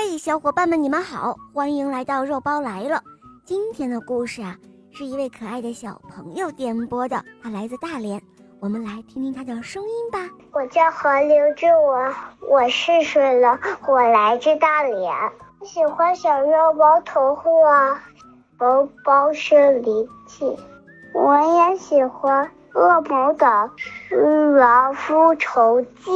嘿，小伙伴们，你们好，欢迎来到肉包来了。今天的故事啊，是一位可爱的小朋友点播的，他来自大连，我们来听听他的声音吧。我叫何刘志文，我四岁了，我来自大连，我喜欢小肉包童话，肉包是离奇，我也喜欢。恶魔的《狮王复仇记》，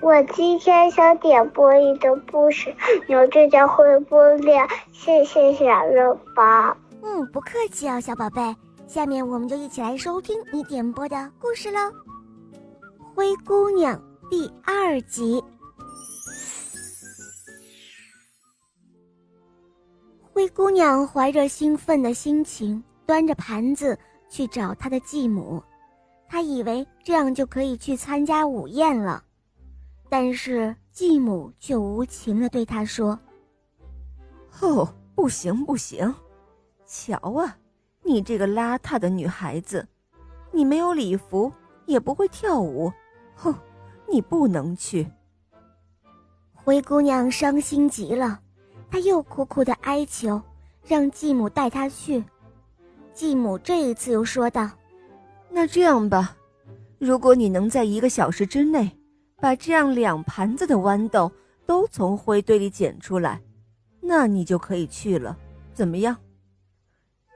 我今天想点播一个故事，牛志佳会播了，谢谢小肉包。嗯，不客气啊，小宝贝。下面我们就一起来收听你点播的故事喽，《灰姑娘》第二集。灰姑娘怀着兴奋的心情，端着盘子去找她的继母。他以为这样就可以去参加午宴了，但是继母却无情地对他说：“哦，不行不行，瞧啊，你这个邋遢的女孩子，你没有礼服，也不会跳舞，哼，你不能去。”灰姑娘伤心极了，她又苦苦地哀求，让继母带她去。继母这一次又说道。那这样吧，如果你能在一个小时之内把这样两盘子的豌豆都从灰堆里捡出来，那你就可以去了。怎么样？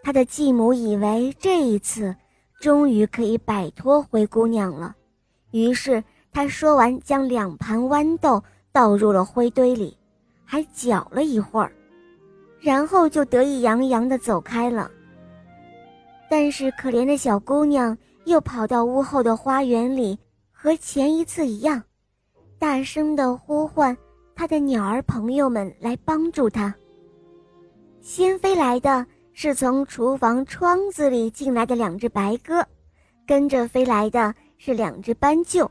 他的继母以为这一次终于可以摆脱灰姑娘了，于是他说完，将两盘豌豆倒入了灰堆里，还搅了一会儿，然后就得意洋洋地走开了。但是可怜的小姑娘又跑到屋后的花园里，和前一次一样，大声地呼唤她的鸟儿朋友们来帮助她。先飞来的是从厨房窗子里进来的两只白鸽，跟着飞来的是两只斑鸠，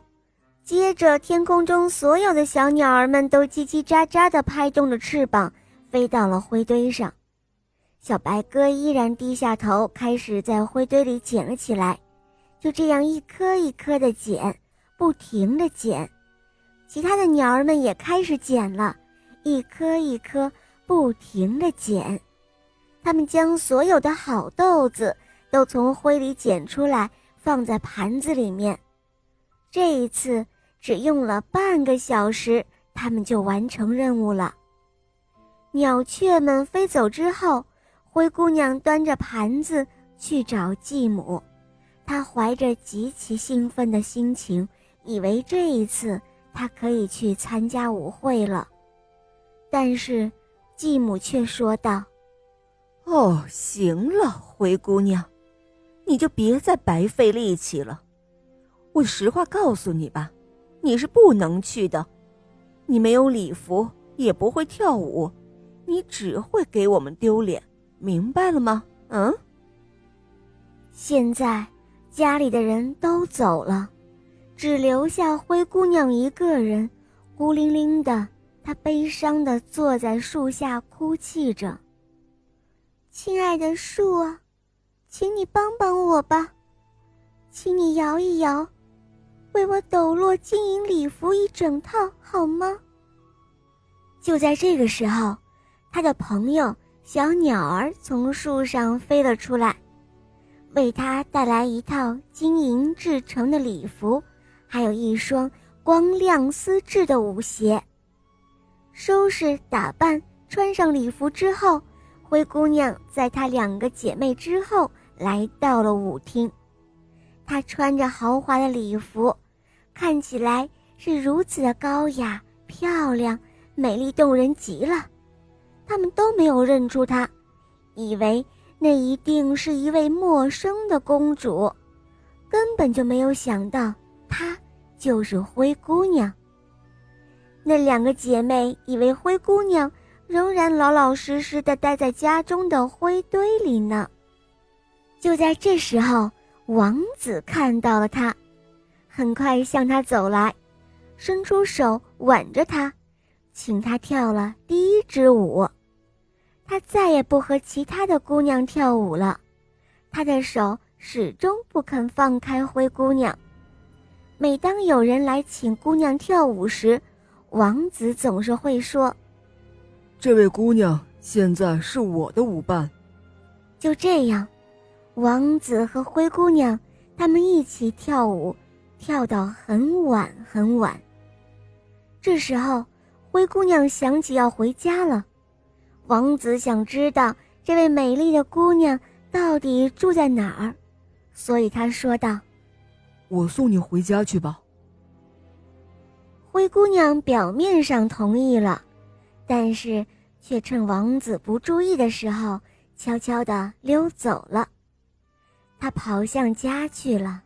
接着天空中所有的小鸟儿们都叽叽喳喳地拍动着翅膀，飞到了灰堆上。小白鸽依然低下头，开始在灰堆里捡了起来，就这样一颗一颗的捡，不停的捡。其他的鸟儿们也开始捡了，一颗一颗不停的捡。它们将所有的好豆子都从灰里捡出来，放在盘子里面。这一次只用了半个小时，它们就完成任务了。鸟雀们飞走之后。灰姑娘端着盘子去找继母，她怀着极其兴奋的心情，以为这一次她可以去参加舞会了。但是，继母却说道：“哦，行了，灰姑娘，你就别再白费力气了。我实话告诉你吧，你是不能去的。你没有礼服，也不会跳舞，你只会给我们丢脸。”明白了吗？嗯。现在家里的人都走了，只留下灰姑娘一个人，孤零零的。她悲伤的坐在树下哭泣着。亲爱的树啊，请你帮帮我吧，请你摇一摇，为我抖落金银礼服一整套好吗？就在这个时候，他的朋友。小鸟儿从树上飞了出来，为他带来一套金银制成的礼服，还有一双光亮丝质的舞鞋。收拾打扮，穿上礼服之后，灰姑娘在她两个姐妹之后来到了舞厅。她穿着豪华的礼服，看起来是如此的高雅、漂亮、美丽动人极了。他们都没有认出她，以为那一定是一位陌生的公主，根本就没有想到她就是灰姑娘。那两个姐妹以为灰姑娘仍然老老实实的待在家中的灰堆里呢。就在这时候，王子看到了她，很快向她走来，伸出手挽着她，请她跳了第一支舞。他再也不和其他的姑娘跳舞了，他的手始终不肯放开灰姑娘。每当有人来请姑娘跳舞时，王子总是会说：“这位姑娘现在是我的舞伴。就这样，王子和灰姑娘他们一起跳舞，跳到很晚很晚。这时候，灰姑娘想起要回家了。王子想知道这位美丽的姑娘到底住在哪儿，所以他说道：“我送你回家去吧。”灰姑娘表面上同意了，但是却趁王子不注意的时候。悄悄地溜走了，她跑向家去了。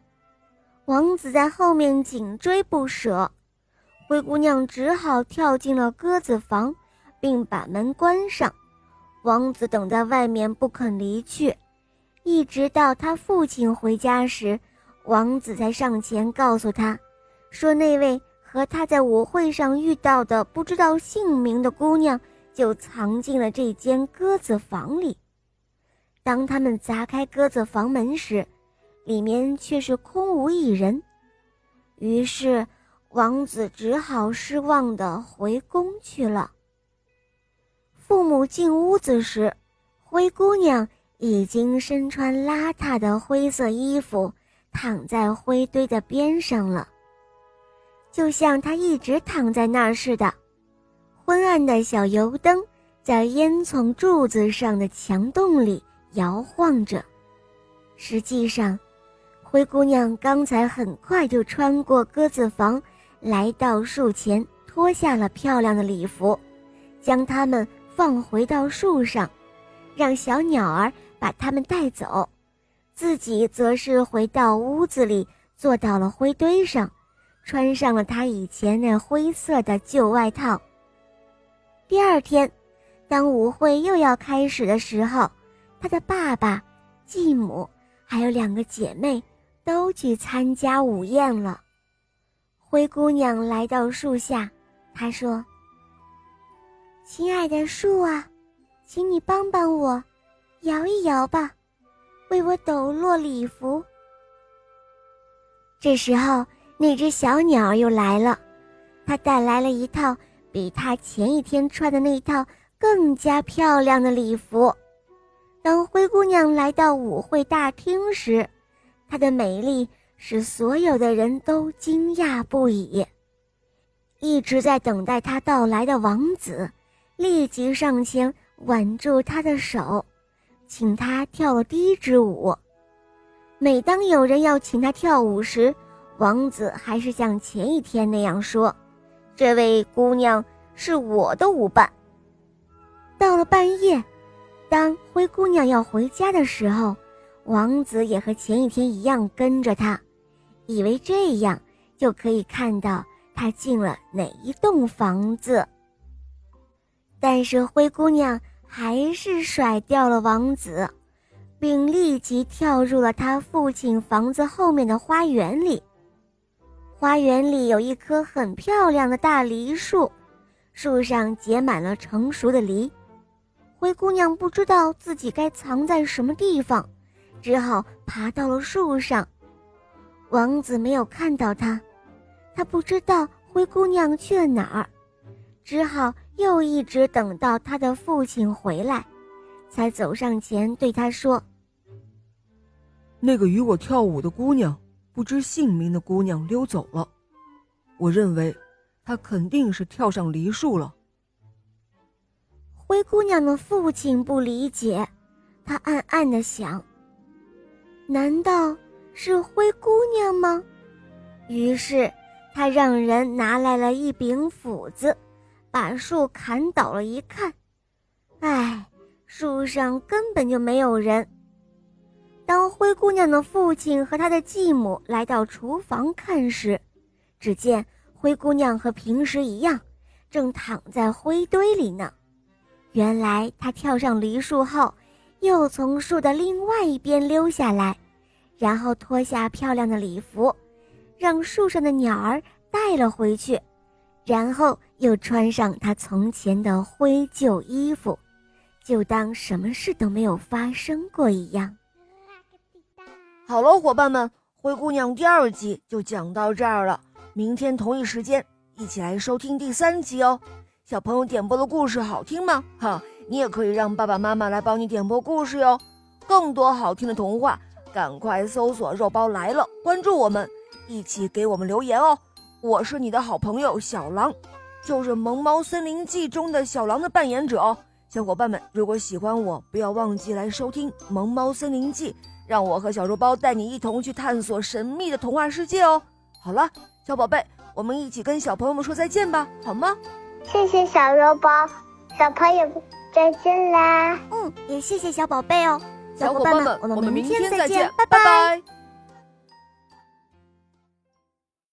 王子在后面紧追不舍，灰姑娘只好跳进了鸽子房，并把门关上。王子等在外面不肯离去，一直到他父亲回家时，王子才上前告诉他，说那位和他在舞会上遇到的不知道姓名的姑娘就藏进了这间鸽子房里。当他们砸开鸽子房门时，里面却是空无一人。于是，王子只好失望地回宫去了。父母进屋子时，灰姑娘已经身穿邋遢的灰色衣服，躺在灰堆的边上了，就像她一直躺在那儿似的。昏暗的小油灯在烟囱柱子上的墙洞里。摇晃着，实际上，灰姑娘刚才很快就穿过鸽子房，来到树前，脱下了漂亮的礼服，将它们放回到树上，让小鸟儿把它们带走，自己则是回到屋子里，坐到了灰堆上，穿上了他以前那灰色的旧外套。第二天，当舞会又要开始的时候。他的爸爸、继母还有两个姐妹都去参加午宴了。灰姑娘来到树下，她说：“亲爱的树啊，请你帮帮我，摇一摇吧，为我抖落礼服。”这时候，那只小鸟又来了，它带来了一套比它前一天穿的那套更加漂亮的礼服。当灰姑娘来到舞会大厅时，她的美丽使所有的人都惊讶不已。一直在等待她到来的王子，立即上前挽住她的手，请她跳了第一支舞。每当有人要请他跳舞时，王子还是像前一天那样说：“这位姑娘是我的舞伴。”到了半夜。当灰姑娘要回家的时候，王子也和前一天一样跟着她，以为这样就可以看到她进了哪一栋房子。但是灰姑娘还是甩掉了王子，并立即跳入了他父亲房子后面的花园里。花园里有一棵很漂亮的大梨树，树上结满了成熟的梨。灰姑娘不知道自己该藏在什么地方，只好爬到了树上。王子没有看到她，他不知道灰姑娘去了哪儿，只好又一直等到他的父亲回来，才走上前对他说：“那个与我跳舞的姑娘，不知姓名的姑娘溜走了。我认为，她肯定是跳上梨树了。”灰姑娘的父亲不理解，他暗暗的想：“难道是灰姑娘吗？”于是他让人拿来了一柄斧子，把树砍倒了。一看，哎，树上根本就没有人。当灰姑娘的父亲和她的继母来到厨房看时，只见灰姑娘和平时一样，正躺在灰堆里呢。原来她跳上梨树后，又从树的另外一边溜下来，然后脱下漂亮的礼服，让树上的鸟儿带了回去，然后又穿上他从前的灰旧衣服，就当什么事都没有发生过一样。好了，伙伴们，灰姑娘第二集就讲到这儿了。明天同一时间一起来收听第三集哦。小朋友点播的故事好听吗？哈，你也可以让爸爸妈妈来帮你点播故事哟。更多好听的童话，赶快搜索“肉包来了”，关注我们，一起给我们留言哦。我是你的好朋友小狼，就是《萌猫森林记》中的小狼的扮演者哦。小伙伴们，如果喜欢我，不要忘记来收听《萌猫森林记》，让我和小肉包带你一同去探索神秘的童话世界哦。好了，小宝贝，我们一起跟小朋友们说再见吧，好吗？谢谢小肉包，小朋友再见啦！嗯，也谢谢小宝贝哦，小伙伴们，我们明天再见，拜拜拜。